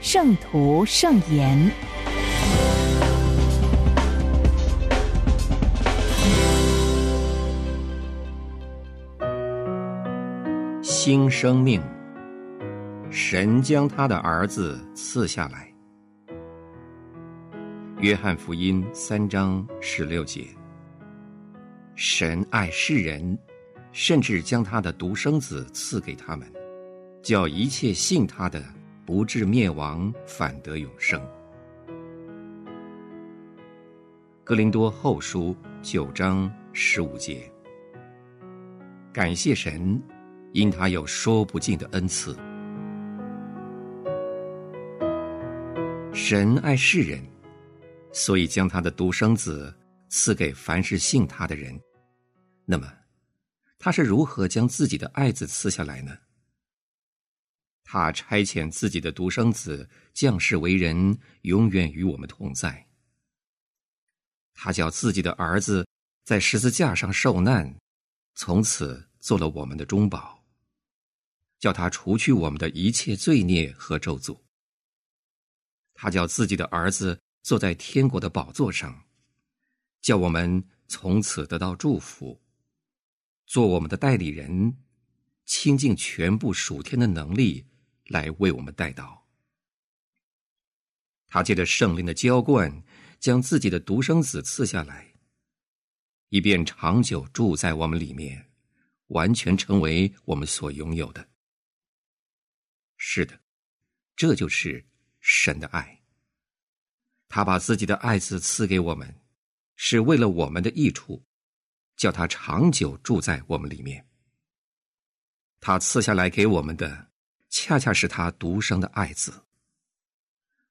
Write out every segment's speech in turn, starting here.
圣徒圣言》。新生命，神将他的儿子赐下来。约翰福音三章十六节：神爱世人，甚至将他的独生子赐给他们。叫一切信他的不至灭亡，反得永生。格林多后书九章十五节。感谢神，因他有说不尽的恩赐。神爱世人，所以将他的独生子赐给凡是信他的人。那么，他是如何将自己的爱子赐下来呢？他差遣自己的独生子降世为人，永远与我们同在。他叫自己的儿子在十字架上受难，从此做了我们的中保，叫他除去我们的一切罪孽和咒诅。他叫自己的儿子坐在天国的宝座上，叫我们从此得到祝福，做我们的代理人，倾尽全部属天的能力。来为我们带到。他借着圣灵的浇灌，将自己的独生子赐下来，以便长久住在我们里面，完全成为我们所拥有的。是的，这就是神的爱。他把自己的爱子赐给我们，是为了我们的益处，叫他长久住在我们里面。他赐下来给我们的。恰恰是他独生的爱子，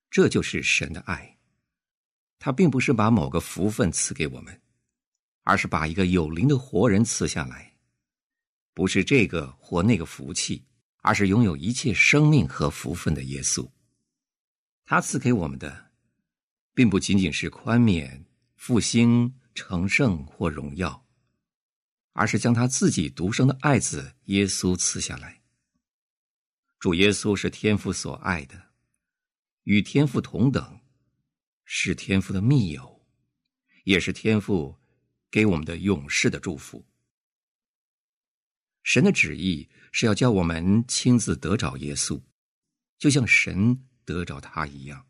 这就是神的爱。他并不是把某个福分赐给我们，而是把一个有灵的活人赐下来，不是这个或那个福气，而是拥有一切生命和福分的耶稣。他赐给我们的，并不仅仅是宽免、复兴、成圣或荣耀，而是将他自己独生的爱子耶稣赐下来。主耶稣是天父所爱的，与天父同等，是天父的密友，也是天父给我们的永世的祝福。神的旨意是要叫我们亲自得着耶稣，就像神得着他一样。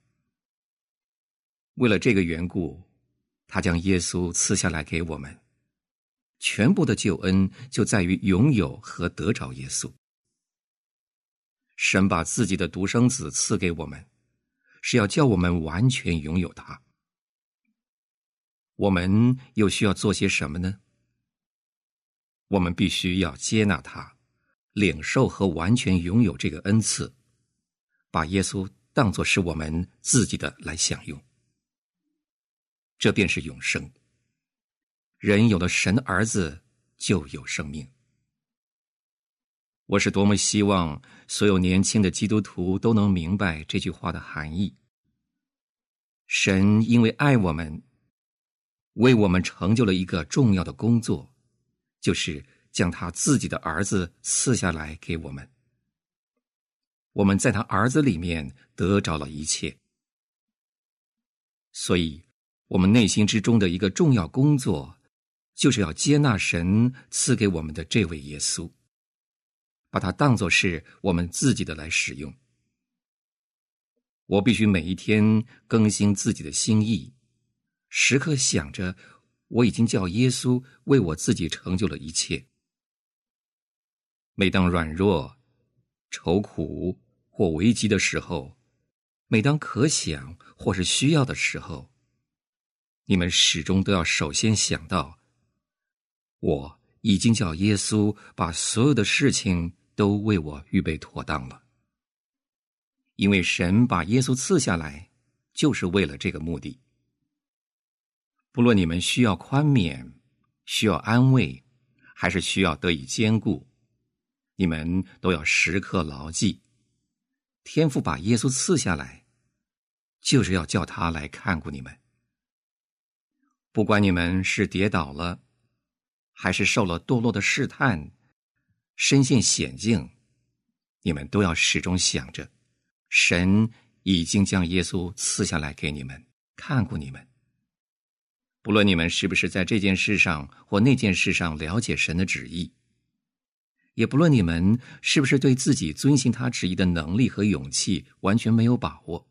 为了这个缘故，他将耶稣赐下来给我们。全部的救恩就在于拥有和得着耶稣。神把自己的独生子赐给我们，是要叫我们完全拥有他。我们又需要做些什么呢？我们必须要接纳他，领受和完全拥有这个恩赐，把耶稣当作是我们自己的来享用。这便是永生。人有了神的儿子，就有生命。我是多么希望所有年轻的基督徒都能明白这句话的含义。神因为爱我们，为我们成就了一个重要的工作，就是将他自己的儿子赐下来给我们。我们在他儿子里面得着了一切，所以，我们内心之中的一个重要工作，就是要接纳神赐给我们的这位耶稣。把它当作是我们自己的来使用。我必须每一天更新自己的心意，时刻想着我已经叫耶稣为我自己成就了一切。每当软弱、愁苦或危机的时候，每当可想或是需要的时候，你们始终都要首先想到我。已经叫耶稣把所有的事情都为我预备妥当了。因为神把耶稣赐下来，就是为了这个目的。不论你们需要宽免、需要安慰，还是需要得以兼顾，你们都要时刻牢记：天父把耶稣赐下来，就是要叫他来看顾你们。不管你们是跌倒了，还是受了堕落的试探，身陷险境，你们都要始终想着。神已经将耶稣赐下来给你们，看顾你们。不论你们是不是在这件事上或那件事上了解神的旨意，也不论你们是不是对自己遵行他旨意的能力和勇气完全没有把握，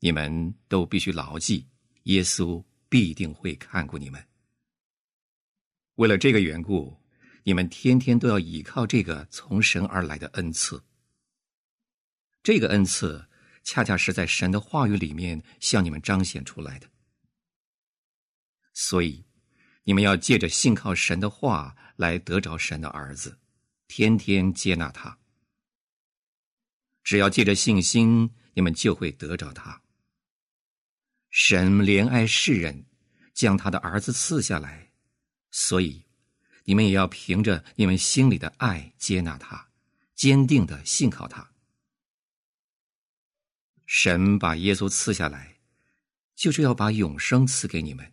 你们都必须牢记，耶稣必定会看顾你们。为了这个缘故，你们天天都要依靠这个从神而来的恩赐。这个恩赐，恰恰是在神的话语里面向你们彰显出来的。所以，你们要借着信靠神的话来得着神的儿子，天天接纳他。只要借着信心，你们就会得着他。神怜爱世人，将他的儿子赐下来，所以，你们也要凭着你们心里的爱接纳他，坚定的信靠他。神把耶稣赐下来，就是要把永生赐给你们。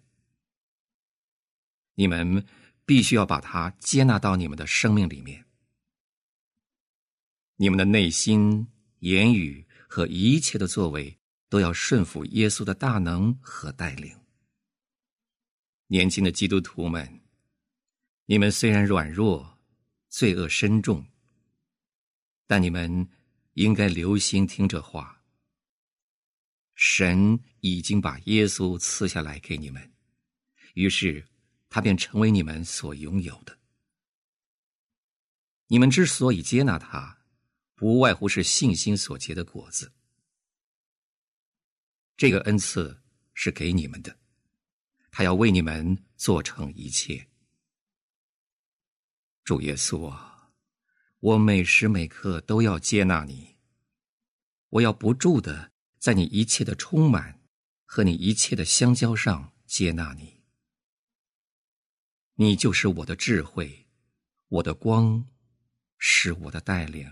你们必须要把它接纳到你们的生命里面。你们的内心、言语和一切的作为，都要顺服耶稣的大能和带领。年轻的基督徒们，你们虽然软弱、罪恶深重，但你们应该留心听这话。神已经把耶稣赐下来给你们，于是他便成为你们所拥有的。你们之所以接纳他，不外乎是信心所结的果子。这个恩赐是给你们的，他要为你们做成一切。主耶稣啊，我每时每刻都要接纳你，我要不住的。在你一切的充满和你一切的相交上接纳你，你就是我的智慧，我的光，是我的带领。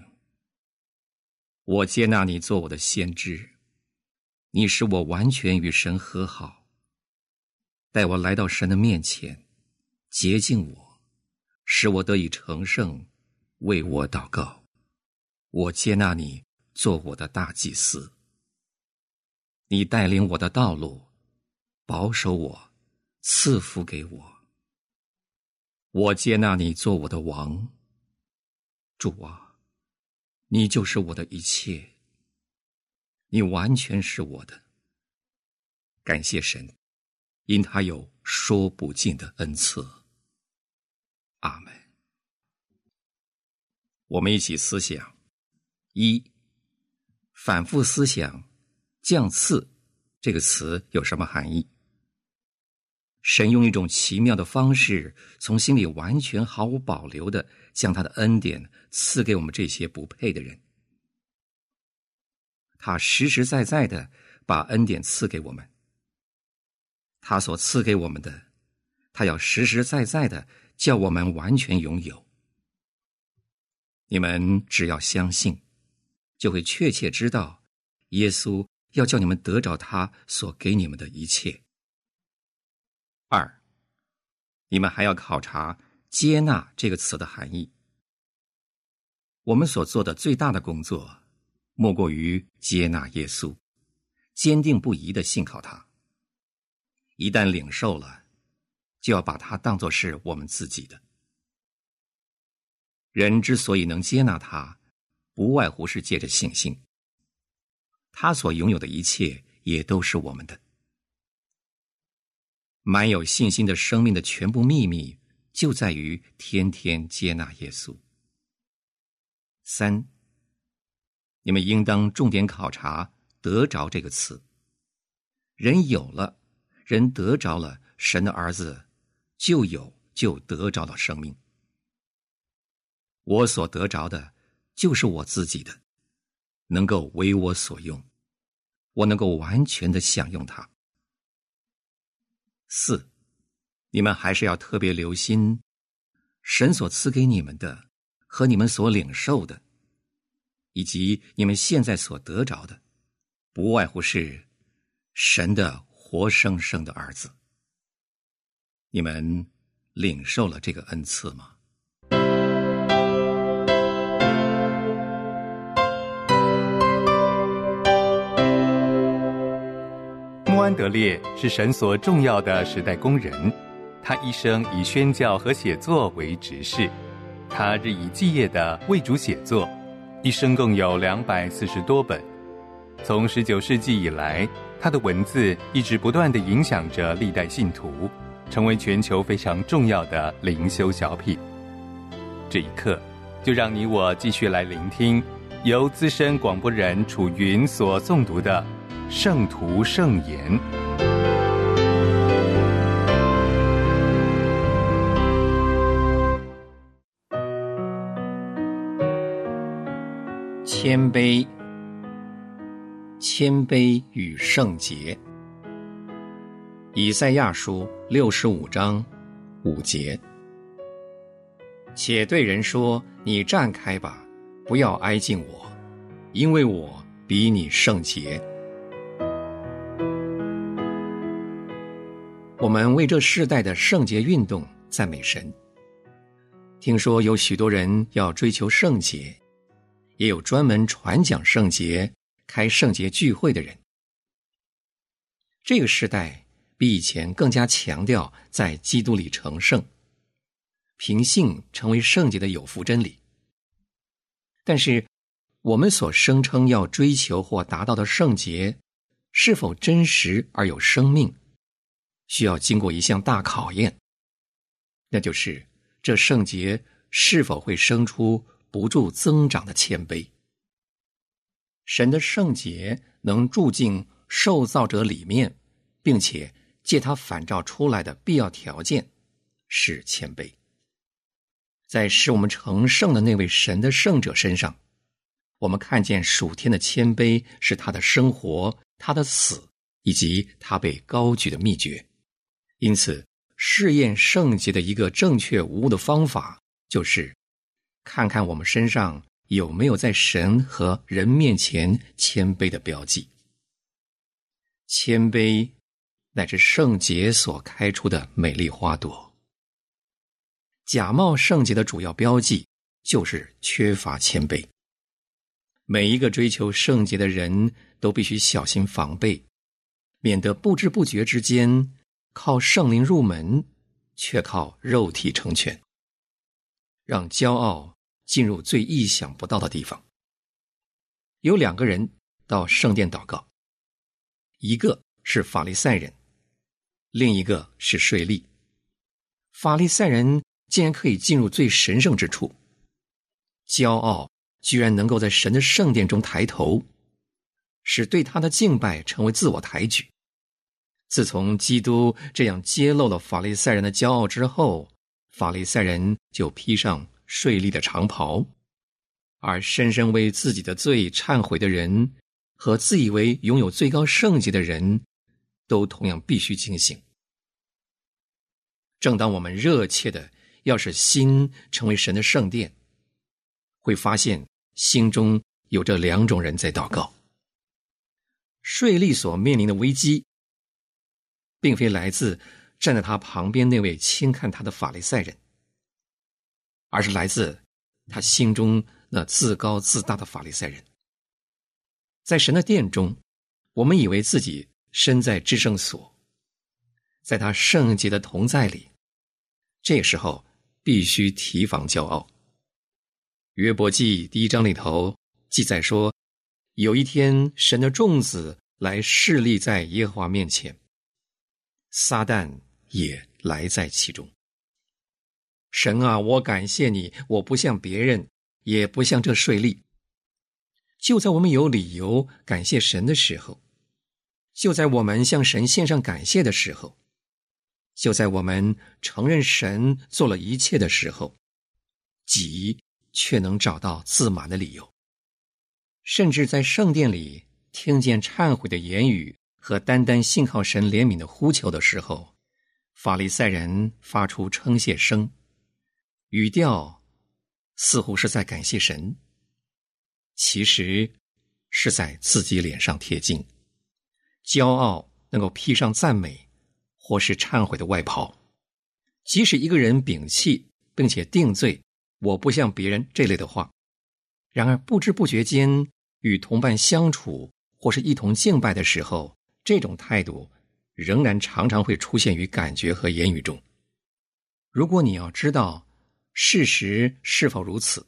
我接纳你做我的先知，你使我完全与神和好，带我来到神的面前，洁净我，使我得以成圣，为我祷告。我接纳你做我的大祭司。你带领我的道路，保守我，赐福给我。我接纳你做我的王，主啊，你就是我的一切，你完全是我的。感谢神，因他有说不尽的恩赐。阿门。我们一起思想：一，反复思想。降赐这个词有什么含义？神用一种奇妙的方式，从心里完全毫无保留的将他的恩典赐给我们这些不配的人。他实实在在的把恩典赐给我们。他所赐给我们的，他要实实在在的叫我们完全拥有。你们只要相信，就会确切知道耶稣。要叫你们得着他所给你们的一切。二，你们还要考察“接纳”这个词的含义。我们所做的最大的工作，莫过于接纳耶稣，坚定不移的信靠他。一旦领受了，就要把它当作是我们自己的。人之所以能接纳他，不外乎是借着信心。他所拥有的一切也都是我们的。满有信心的生命的全部秘密，就在于天天接纳耶稣。三，你们应当重点考察“得着”这个词。人有了，人得着了神的儿子，就有就得着的生命。我所得着的，就是我自己的。能够为我所用，我能够完全的享用它。四，你们还是要特别留心，神所赐给你们的和你们所领受的，以及你们现在所得着的，不外乎是神的活生生的儿子。你们领受了这个恩赐吗？穆安德烈是神所重要的时代工人，他一生以宣教和写作为职事，他日以继夜的为主写作，一生共有两百四十多本。从十九世纪以来，他的文字一直不断的影响着历代信徒。成为全球非常重要的灵修小品。这一刻，就让你我继续来聆听由资深广播人楚云所诵读的《圣徒圣言》。谦卑，谦卑与圣洁。以赛亚书六十五章五节，且对人说：“你站开吧，不要挨近我，因为我比你圣洁。”我们为这世代的圣洁运动赞美神。听说有许多人要追求圣洁，也有专门传讲圣洁、开圣洁聚会的人。这个时代。比以前更加强调在基督里成圣，凭信成为圣洁的有福真理。但是，我们所声称要追求或达到的圣洁，是否真实而有生命，需要经过一项大考验，那就是这圣洁是否会生出不住增长的谦卑。神的圣洁能住进受造者里面，并且。借他反照出来的必要条件是谦卑，在使我们成圣的那位神的圣者身上，我们看见属天的谦卑是他的生活、他的死以及他被高举的秘诀。因此，试验圣洁的一个正确无误的方法，就是看看我们身上有没有在神和人面前谦卑的标记。谦卑。乃至圣洁所开出的美丽花朵。假冒圣洁的主要标记就是缺乏谦卑。每一个追求圣洁的人都必须小心防备，免得不知不觉之间靠圣灵入门，却靠肉体成全，让骄傲进入最意想不到的地方。有两个人到圣殿祷告，一个是法利赛人。另一个是税吏，法利赛人竟然可以进入最神圣之处，骄傲居然能够在神的圣殿中抬头，使对他的敬拜成为自我抬举。自从基督这样揭露了法利赛人的骄傲之后，法利赛人就披上税吏的长袍，而深深为自己的罪忏悔的人和自以为拥有最高圣洁的人。都同样必须警醒。正当我们热切的要使心成为神的圣殿，会发现心中有着两种人在祷告。税吏所面临的危机，并非来自站在他旁边那位轻看他的法利赛人，而是来自他心中那自高自大的法利赛人。在神的殿中，我们以为自己。身在至圣所，在他圣洁的同在里，这时候必须提防骄傲。约伯记第一章里头记载说，有一天神的众子来侍立在耶和华面前，撒旦也来在其中。神啊，我感谢你，我不像别人，也不像这税吏。就在我们有理由感谢神的时候。就在我们向神献上感谢的时候，就在我们承认神做了一切的时候，己却能找到自满的理由。甚至在圣殿里听见忏悔的言语和单单信靠神怜悯的呼求的时候，法利赛人发出称谢声，语调似乎是在感谢神，其实是在自己脸上贴金，骄傲能够披上赞美或是忏悔的外袍。即使一个人摒弃并且定罪“我不像别人”这类的话，然而不知不觉间与同伴相处或是一同敬拜的时候，这种态度。仍然常常会出现于感觉和言语中。如果你要知道事实是否如此，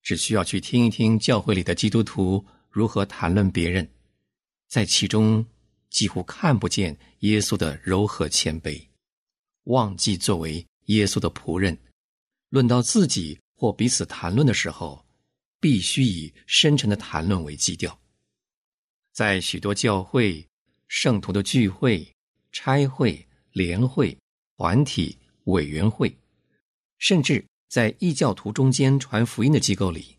只需要去听一听教会里的基督徒如何谈论别人，在其中几乎看不见耶稣的柔和谦卑，忘记作为耶稣的仆人，论到自己或彼此谈论的时候，必须以深沉的谈论为基调。在许多教会。圣徒的聚会、差会、联会、团体、委员会，甚至在异教徒中间传福音的机构里，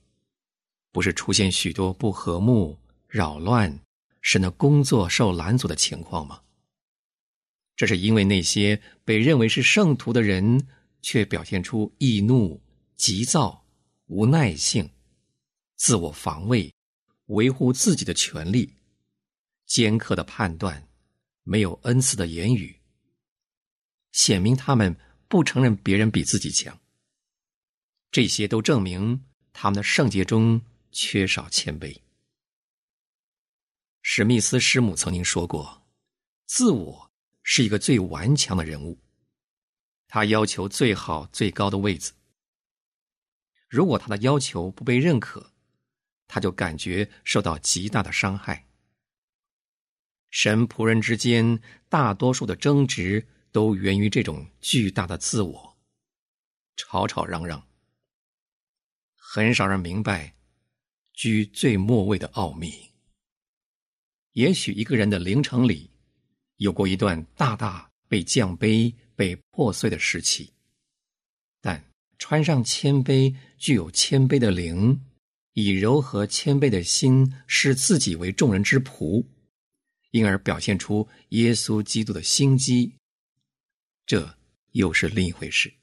不是出现许多不和睦、扰乱，使那工作受拦阻的情况吗？这是因为那些被认为是圣徒的人，却表现出易怒、急躁、无耐性、自我防卫、维护自己的权利。尖刻的判断，没有恩赐的言语，显明他们不承认别人比自己强。这些都证明他们的圣洁中缺少谦卑。史密斯师母曾经说过：“自我是一个最顽强的人物，他要求最好最高的位子。如果他的要求不被认可，他就感觉受到极大的伤害。”神仆人之间大多数的争执都源于这种巨大的自我，吵吵嚷嚷。很少人明白居最末位的奥秘。也许一个人的灵城里有过一段大大被降卑、被破碎的时期，但穿上谦卑、具有谦卑的灵，以柔和谦卑的心，视自己为众人之仆。因而表现出耶稣基督的心机，这又是另一回事。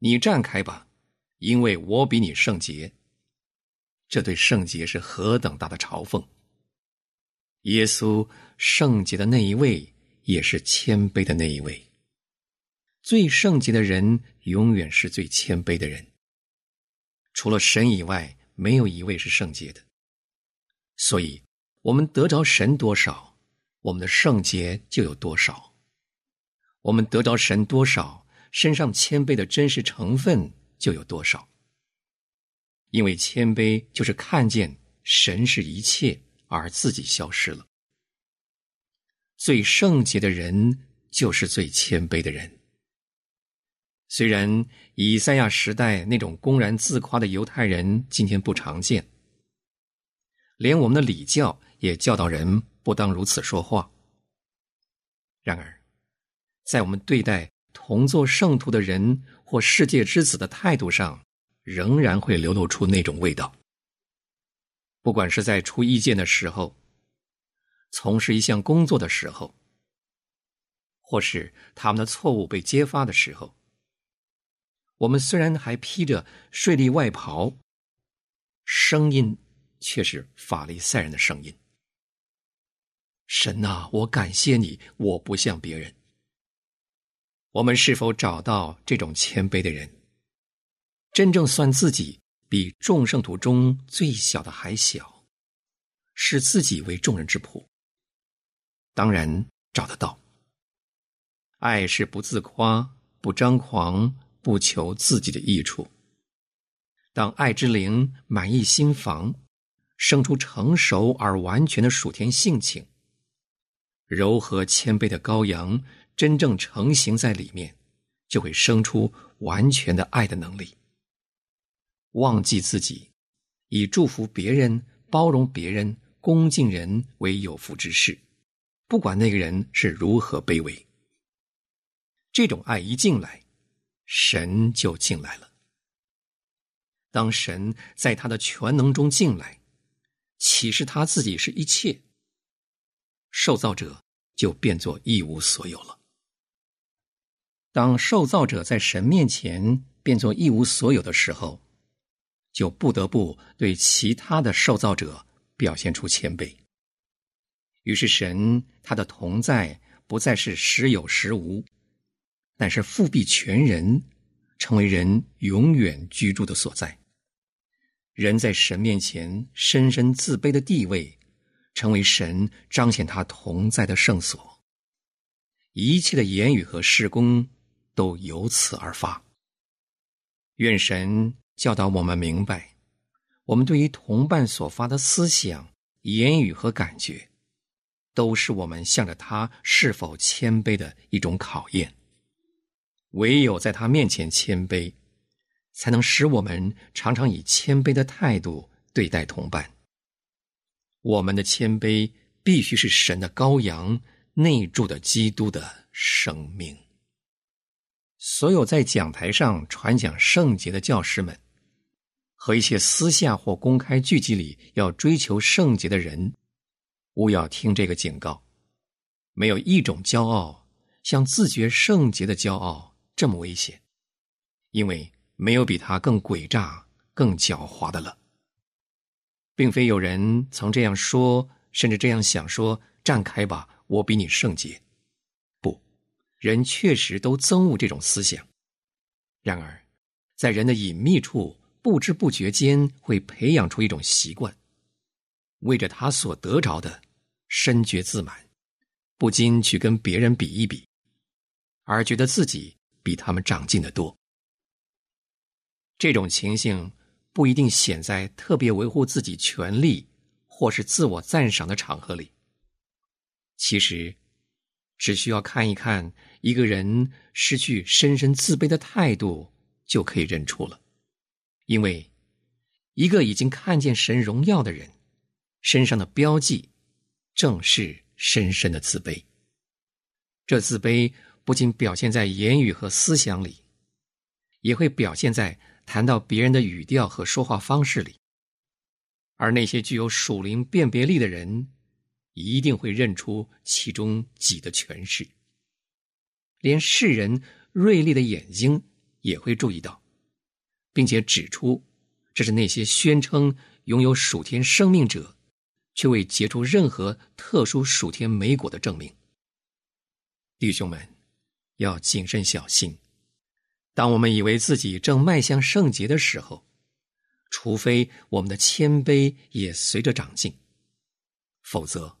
你站开吧，因为我比你圣洁。这对圣洁是何等大的嘲讽！耶稣圣洁的那一位，也是谦卑的那一位。最圣洁的人，永远是最谦卑的人。除了神以外，没有一位是圣洁的。所以。我们得着神多少，我们的圣洁就有多少；我们得着神多少，身上谦卑的真实成分就有多少。因为谦卑就是看见神是一切，而自己消失了。最圣洁的人就是最谦卑的人。虽然以赛亚时代那种公然自夸的犹太人今天不常见，连我们的礼教。也教导人不当如此说话。然而，在我们对待同做圣徒的人或世界之子的态度上，仍然会流露出那种味道。不管是在出意见的时候，从事一项工作的时候，或是他们的错误被揭发的时候，我们虽然还披着税吏外袍，声音却是法利赛人的声音。神呐，我感谢你，我不像别人。我们是否找到这种谦卑的人，真正算自己比众圣徒中最小的还小，视自己为众人之仆？当然找得到。爱是不自夸、不张狂、不求自己的益处。当爱之灵满意心房，生出成熟而完全的属天性情。柔和谦卑的羔羊真正成型在里面，就会生出完全的爱的能力。忘记自己，以祝福别人、包容别人、恭敬人为有福之事，不管那个人是如何卑微。这种爱一进来，神就进来了。当神在他的全能中进来，启示他自己是一切，受造者就变作一无所有了。当受造者在神面前变作一无所有的时候，就不得不对其他的受造者表现出谦卑。于是，神他的同在不再是时有时无，但是复辟全人，成为人永远居住的所在。人在神面前深深自卑的地位，成为神彰显他同在的圣所。一切的言语和事工都由此而发。愿神教导我们明白，我们对于同伴所发的思想、言语和感觉，都是我们向着他是否谦卑的一种考验。唯有在他面前谦卑。才能使我们常常以谦卑的态度对待同伴。我们的谦卑必须是神的羔羊内住的基督的生命。所有在讲台上传讲圣洁的教师们，和一些私下或公开聚集里要追求圣洁的人，勿要听这个警告。没有一种骄傲像自觉圣洁的骄傲这么危险，因为。没有比他更诡诈、更狡猾的了。并非有人曾这样说，甚至这样想说：“站开吧，我比你圣洁。”不，人确实都憎恶这种思想。然而，在人的隐秘处，不知不觉间会培养出一种习惯，为着他所得着的，深觉自满，不禁去跟别人比一比，而觉得自己比他们长进的多。这种情形不一定显在特别维护自己权利或是自我赞赏的场合里。其实，只需要看一看一个人失去深深自卑的态度，就可以认出了。因为，一个已经看见神荣耀的人，身上的标记正是深深的自卑。这自卑不仅表现在言语和思想里，也会表现在。谈到别人的语调和说话方式里，而那些具有属灵辨别力的人，一定会认出其中几的诠释。连世人锐利的眼睛也会注意到，并且指出，这是那些宣称拥有属天生命者，却未结出任何特殊属天美果的证明。弟兄们，要谨慎小心。当我们以为自己正迈向圣洁的时候，除非我们的谦卑也随着长进，否则，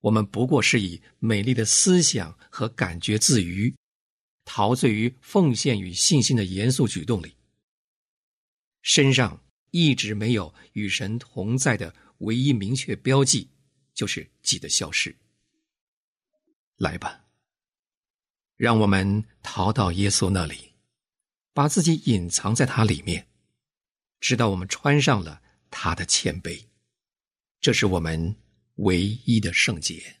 我们不过是以美丽的思想和感觉自娱，陶醉于奉献与信心的严肃举动里，身上一直没有与神同在的唯一明确标记，就是己的消失。来吧。让我们逃到耶稣那里，把自己隐藏在他里面，直到我们穿上了他的谦卑。这是我们唯一的圣洁。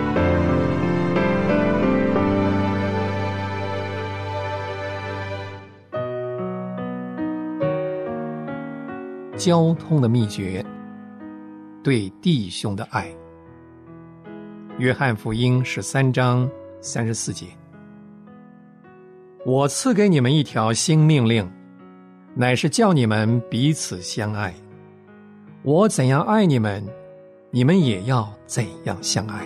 交通的秘诀。对弟兄的爱。约翰福音十三章三十四节：我赐给你们一条新命令，乃是叫你们彼此相爱。我怎样爱你们，你们也要怎样相爱。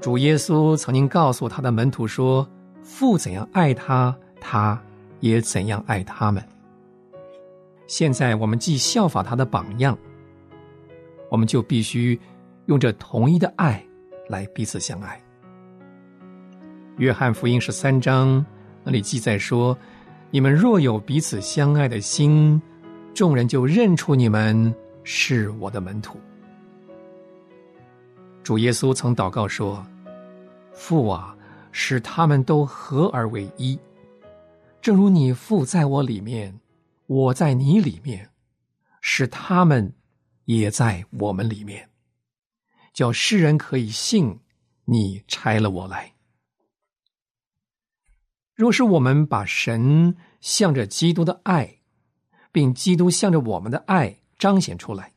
主耶稣曾经告诉他的门徒说：“父怎样爱他，他也怎样爱他们。”现在我们既效法他的榜样，我们就必须用这同一的爱来彼此相爱。约翰福音十三章那里记载说。你们若有彼此相爱的心，众人就认出你们是我的门徒。主耶稣曾祷告说：“父啊，使他们都合而为一，正如你父在我里面，我在你里面，使他们也在我们里面，叫世人可以信你拆了我来。”若是我们把神向着基督的爱，并基督向着我们的爱彰显出来，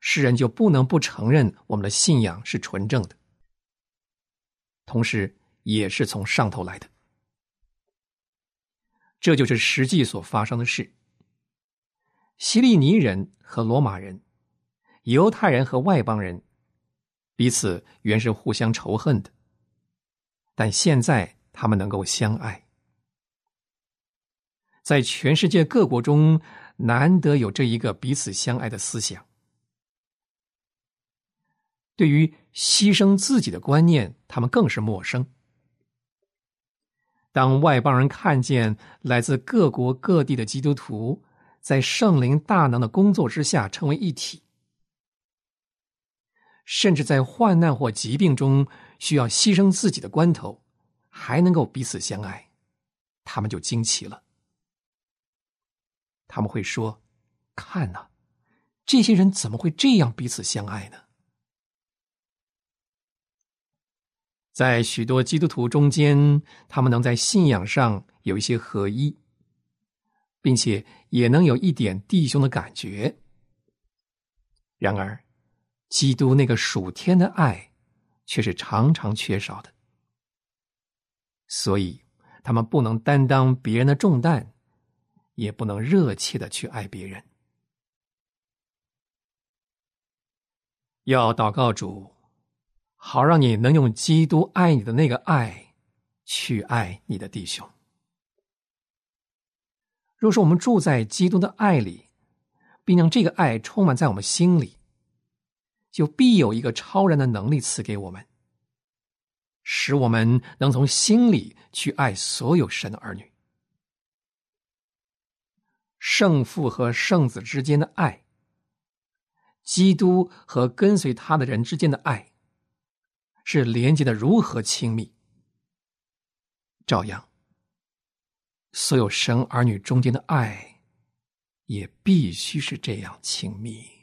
世人就不能不承认我们的信仰是纯正的，同时也是从上头来的。这就是实际所发生的事。希利尼人和罗马人，犹太人和外邦人，彼此原是互相仇恨的，但现在。他们能够相爱，在全世界各国中，难得有这一个彼此相爱的思想。对于牺牲自己的观念，他们更是陌生。当外邦人看见来自各国各地的基督徒在圣灵大能的工作之下成为一体，甚至在患难或疾病中需要牺牲自己的关头。还能够彼此相爱，他们就惊奇了。他们会说：“看呐，这些人怎么会这样彼此相爱呢？”在许多基督徒中间，他们能在信仰上有一些合一，并且也能有一点弟兄的感觉。然而，基督那个属天的爱，却是常常缺少的。所以，他们不能担当别人的重担，也不能热切的去爱别人。要祷告主，好让你能用基督爱你的那个爱，去爱你的弟兄。若是我们住在基督的爱里，并让这个爱充满在我们心里，就必有一个超然的能力赐给我们。使我们能从心里去爱所有神的儿女。圣父和圣子之间的爱，基督和跟随他的人之间的爱，是连接的如何亲密？照样，所有神儿女中间的爱，也必须是这样亲密。